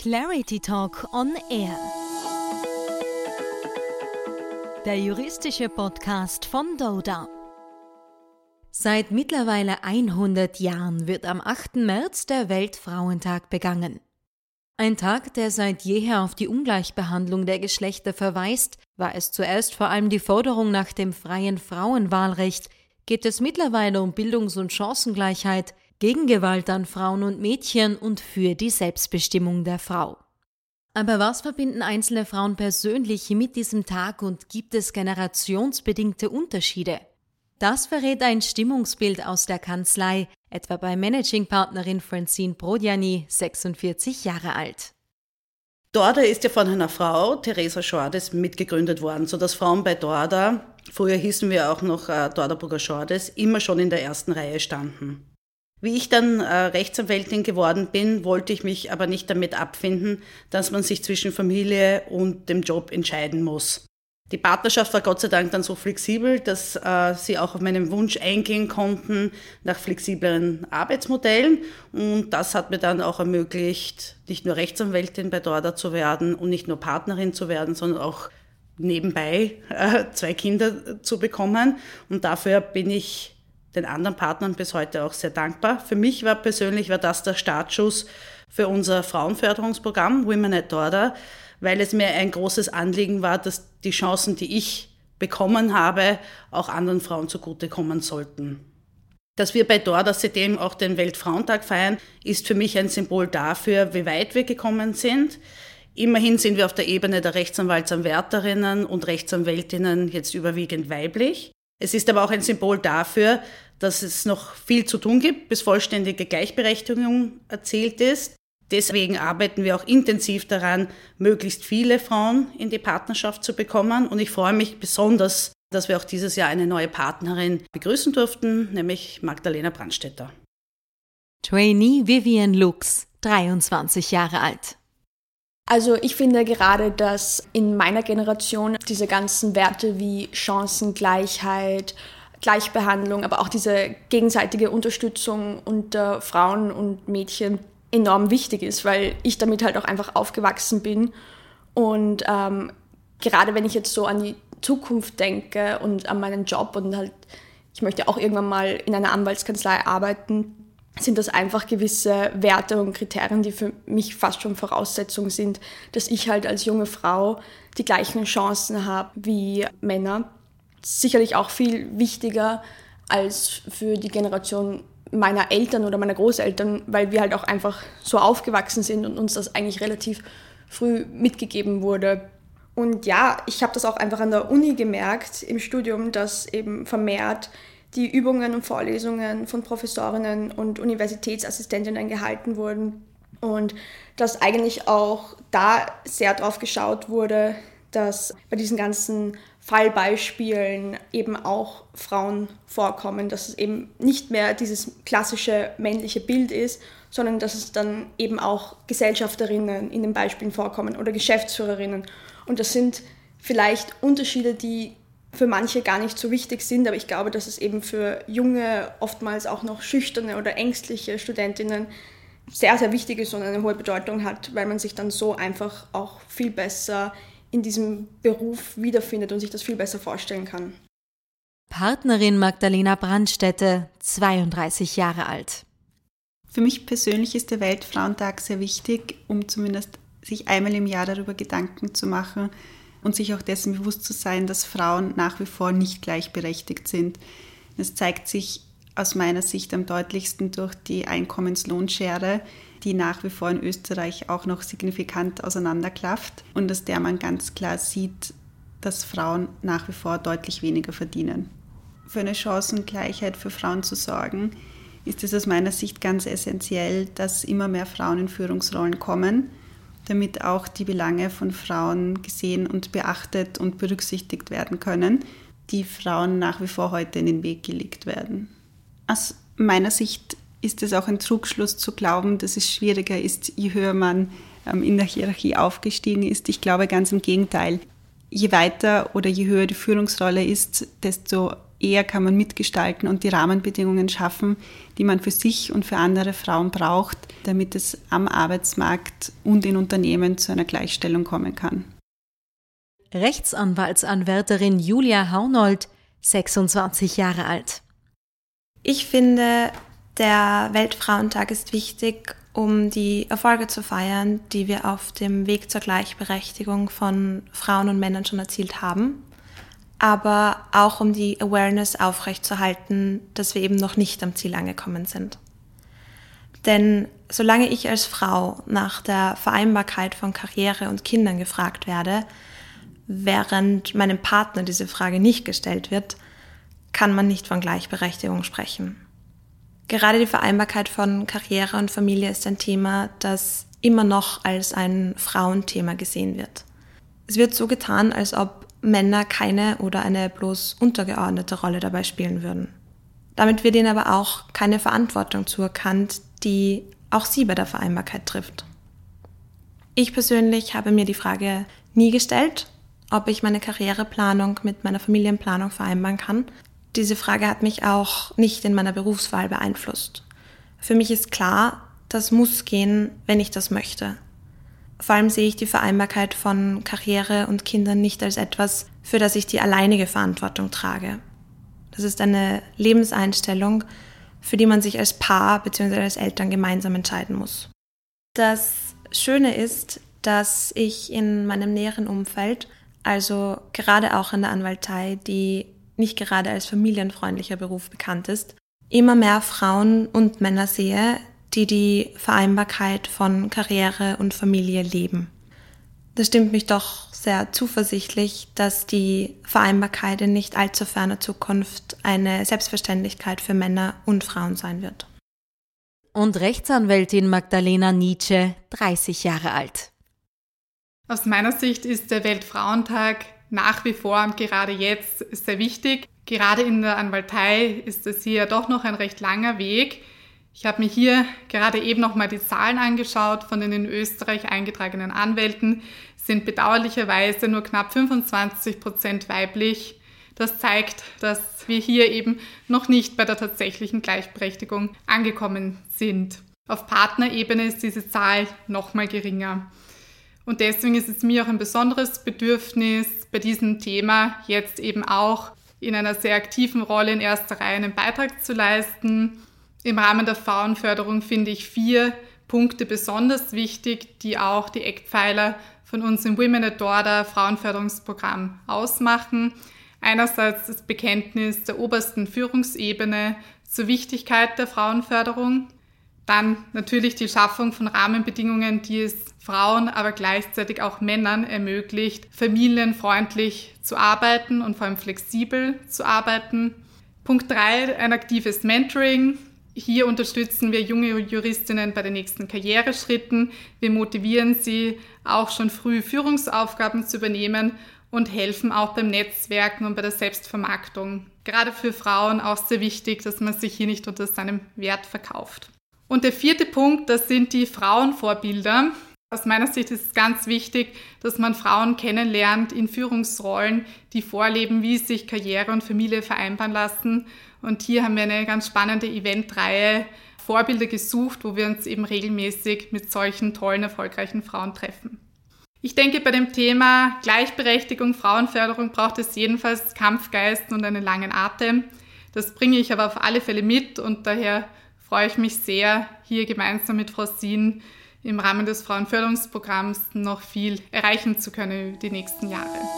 Clarity Talk on Air. Der juristische Podcast von Doda. Seit mittlerweile 100 Jahren wird am 8. März der Weltfrauentag begangen. Ein Tag, der seit jeher auf die Ungleichbehandlung der Geschlechter verweist, war es zuerst vor allem die Forderung nach dem freien Frauenwahlrecht, geht es mittlerweile um Bildungs- und Chancengleichheit, gegen Gewalt an Frauen und Mädchen und für die Selbstbestimmung der Frau. Aber was verbinden einzelne Frauen persönlich mit diesem Tag und gibt es generationsbedingte Unterschiede? Das verrät ein Stimmungsbild aus der Kanzlei, etwa bei Managing-Partnerin Francine Brodiani, 46 Jahre alt. Dorda ist ja von einer Frau, Theresa Schordes, mitgegründet worden, sodass Frauen bei Dorda, früher hießen wir auch noch äh, Dorda Schordes, immer schon in der ersten Reihe standen. Wie ich dann äh, Rechtsanwältin geworden bin, wollte ich mich aber nicht damit abfinden, dass man sich zwischen Familie und dem Job entscheiden muss. Die Partnerschaft war Gott sei Dank dann so flexibel, dass äh, sie auch auf meinen Wunsch eingehen konnten nach flexibleren Arbeitsmodellen. Und das hat mir dann auch ermöglicht, nicht nur Rechtsanwältin bei Dorda zu werden und nicht nur Partnerin zu werden, sondern auch nebenbei äh, zwei Kinder zu bekommen. Und dafür bin ich den anderen Partnern bis heute auch sehr dankbar. Für mich war persönlich war das der Startschuss für unser Frauenförderungsprogramm Women at Dorda, weil es mir ein großes Anliegen war, dass die Chancen, die ich bekommen habe, auch anderen Frauen zugutekommen sollten. Dass wir bei Dorda seitdem auch den Weltfrauentag feiern, ist für mich ein Symbol dafür, wie weit wir gekommen sind. Immerhin sind wir auf der Ebene der Rechtsanwaltsanwärterinnen und Rechtsanwältinnen jetzt überwiegend weiblich. Es ist aber auch ein Symbol dafür, dass es noch viel zu tun gibt, bis vollständige Gleichberechtigung erzielt ist. Deswegen arbeiten wir auch intensiv daran, möglichst viele Frauen in die Partnerschaft zu bekommen. Und ich freue mich besonders, dass wir auch dieses Jahr eine neue Partnerin begrüßen durften, nämlich Magdalena Brandstetter. Trainee Vivian Lux, 23 Jahre alt. Also ich finde gerade, dass in meiner Generation diese ganzen Werte wie Chancengleichheit, Gleichbehandlung, aber auch diese gegenseitige Unterstützung unter Frauen und Mädchen enorm wichtig ist, weil ich damit halt auch einfach aufgewachsen bin. Und ähm, gerade wenn ich jetzt so an die Zukunft denke und an meinen Job und halt, ich möchte auch irgendwann mal in einer Anwaltskanzlei arbeiten, sind das einfach gewisse Werte und Kriterien, die für mich fast schon Voraussetzungen sind, dass ich halt als junge Frau die gleichen Chancen habe wie Männer. Sicherlich auch viel wichtiger als für die Generation meiner Eltern oder meiner Großeltern, weil wir halt auch einfach so aufgewachsen sind und uns das eigentlich relativ früh mitgegeben wurde. Und ja, ich habe das auch einfach an der Uni gemerkt im Studium, dass eben vermehrt die Übungen und Vorlesungen von Professorinnen und Universitätsassistentinnen gehalten wurden und dass eigentlich auch da sehr drauf geschaut wurde, dass bei diesen ganzen Fallbeispielen eben auch Frauen vorkommen, dass es eben nicht mehr dieses klassische männliche Bild ist, sondern dass es dann eben auch Gesellschafterinnen in den Beispielen vorkommen oder Geschäftsführerinnen. Und das sind vielleicht Unterschiede, die für manche gar nicht so wichtig sind, aber ich glaube, dass es eben für junge, oftmals auch noch schüchterne oder ängstliche Studentinnen sehr, sehr wichtig ist und eine hohe Bedeutung hat, weil man sich dann so einfach auch viel besser in diesem Beruf wiederfindet und sich das viel besser vorstellen kann. Partnerin Magdalena Brandstätte, 32 Jahre alt. Für mich persönlich ist der Weltfrauentag sehr wichtig, um zumindest sich einmal im Jahr darüber Gedanken zu machen, und sich auch dessen bewusst zu sein, dass Frauen nach wie vor nicht gleichberechtigt sind. Das zeigt sich aus meiner Sicht am deutlichsten durch die Einkommenslohnschere, die nach wie vor in Österreich auch noch signifikant auseinanderklafft und aus der man ganz klar sieht, dass Frauen nach wie vor deutlich weniger verdienen. Für eine Chancengleichheit für Frauen zu sorgen, ist es aus meiner Sicht ganz essentiell, dass immer mehr Frauen in Führungsrollen kommen damit auch die Belange von Frauen gesehen und beachtet und berücksichtigt werden können, die Frauen nach wie vor heute in den Weg gelegt werden. Aus meiner Sicht ist es auch ein Trugschluss zu glauben, dass es schwieriger ist, je höher man ähm, in der Hierarchie aufgestiegen ist. Ich glaube ganz im Gegenteil. Je weiter oder je höher die Führungsrolle ist, desto eher kann man mitgestalten und die Rahmenbedingungen schaffen, die man für sich und für andere Frauen braucht, damit es am Arbeitsmarkt und in Unternehmen zu einer Gleichstellung kommen kann. Rechtsanwaltsanwärterin Julia Haunold, 26 Jahre alt. Ich finde, der Weltfrauentag ist wichtig, um die Erfolge zu feiern, die wir auf dem Weg zur Gleichberechtigung von Frauen und Männern schon erzielt haben, aber auch um die Awareness aufrechtzuerhalten, dass wir eben noch nicht am Ziel angekommen sind. Denn solange ich als Frau nach der Vereinbarkeit von Karriere und Kindern gefragt werde, während meinem Partner diese Frage nicht gestellt wird, kann man nicht von Gleichberechtigung sprechen. Gerade die Vereinbarkeit von Karriere und Familie ist ein Thema, das immer noch als ein Frauenthema gesehen wird. Es wird so getan, als ob Männer keine oder eine bloß untergeordnete Rolle dabei spielen würden. Damit wird ihnen aber auch keine Verantwortung zuerkannt, die auch sie bei der Vereinbarkeit trifft. Ich persönlich habe mir die Frage nie gestellt, ob ich meine Karriereplanung mit meiner Familienplanung vereinbaren kann, diese Frage hat mich auch nicht in meiner Berufswahl beeinflusst. Für mich ist klar, das muss gehen, wenn ich das möchte. Vor allem sehe ich die Vereinbarkeit von Karriere und Kindern nicht als etwas, für das ich die alleinige Verantwortung trage. Das ist eine Lebenseinstellung, für die man sich als Paar bzw. als Eltern gemeinsam entscheiden muss. Das Schöne ist, dass ich in meinem näheren Umfeld, also gerade auch in der Anwaltei, die nicht gerade als familienfreundlicher Beruf bekannt ist, immer mehr Frauen und Männer sehe, die die Vereinbarkeit von Karriere und Familie leben. Das stimmt mich doch sehr zuversichtlich, dass die Vereinbarkeit in nicht allzu ferner Zukunft eine Selbstverständlichkeit für Männer und Frauen sein wird. Und Rechtsanwältin Magdalena Nietzsche, 30 Jahre alt. Aus meiner Sicht ist der Weltfrauentag nach wie vor und gerade jetzt sehr wichtig. Gerade in der Anwaltei ist es hier doch noch ein recht langer Weg. Ich habe mir hier gerade eben noch mal die Zahlen angeschaut von den in Österreich eingetragenen Anwälten, sind bedauerlicherweise nur knapp 25 Prozent weiblich. Das zeigt, dass wir hier eben noch nicht bei der tatsächlichen Gleichberechtigung angekommen sind. Auf Partnerebene ist diese Zahl noch mal geringer. Und deswegen ist es mir auch ein besonderes Bedürfnis, bei diesem Thema jetzt eben auch in einer sehr aktiven Rolle in erster Reihe einen Beitrag zu leisten. Im Rahmen der Frauenförderung finde ich vier Punkte besonders wichtig, die auch die Eckpfeiler von uns im Women at Order Frauenförderungsprogramm ausmachen. Einerseits das Bekenntnis der obersten Führungsebene zur Wichtigkeit der Frauenförderung. Dann natürlich die Schaffung von Rahmenbedingungen, die es Frauen, aber gleichzeitig auch Männern ermöglicht, familienfreundlich zu arbeiten und vor allem flexibel zu arbeiten. Punkt drei: ein aktives Mentoring. Hier unterstützen wir junge Juristinnen bei den nächsten Karriereschritten. Wir motivieren sie, auch schon früh Führungsaufgaben zu übernehmen und helfen auch beim Netzwerken und bei der Selbstvermarktung. Gerade für Frauen auch sehr wichtig, dass man sich hier nicht unter seinem Wert verkauft. Und der vierte Punkt, das sind die Frauenvorbilder. Aus meiner Sicht ist es ganz wichtig, dass man Frauen kennenlernt in Führungsrollen, die vorleben, wie sich Karriere und Familie vereinbaren lassen. Und hier haben wir eine ganz spannende Eventreihe Vorbilder gesucht, wo wir uns eben regelmäßig mit solchen tollen, erfolgreichen Frauen treffen. Ich denke, bei dem Thema Gleichberechtigung, Frauenförderung braucht es jedenfalls Kampfgeist und einen langen Atem. Das bringe ich aber auf alle Fälle mit und daher freue ich mich sehr, hier gemeinsam mit Frau Sien im Rahmen des Frauenförderungsprogramms noch viel erreichen zu können die nächsten Jahre.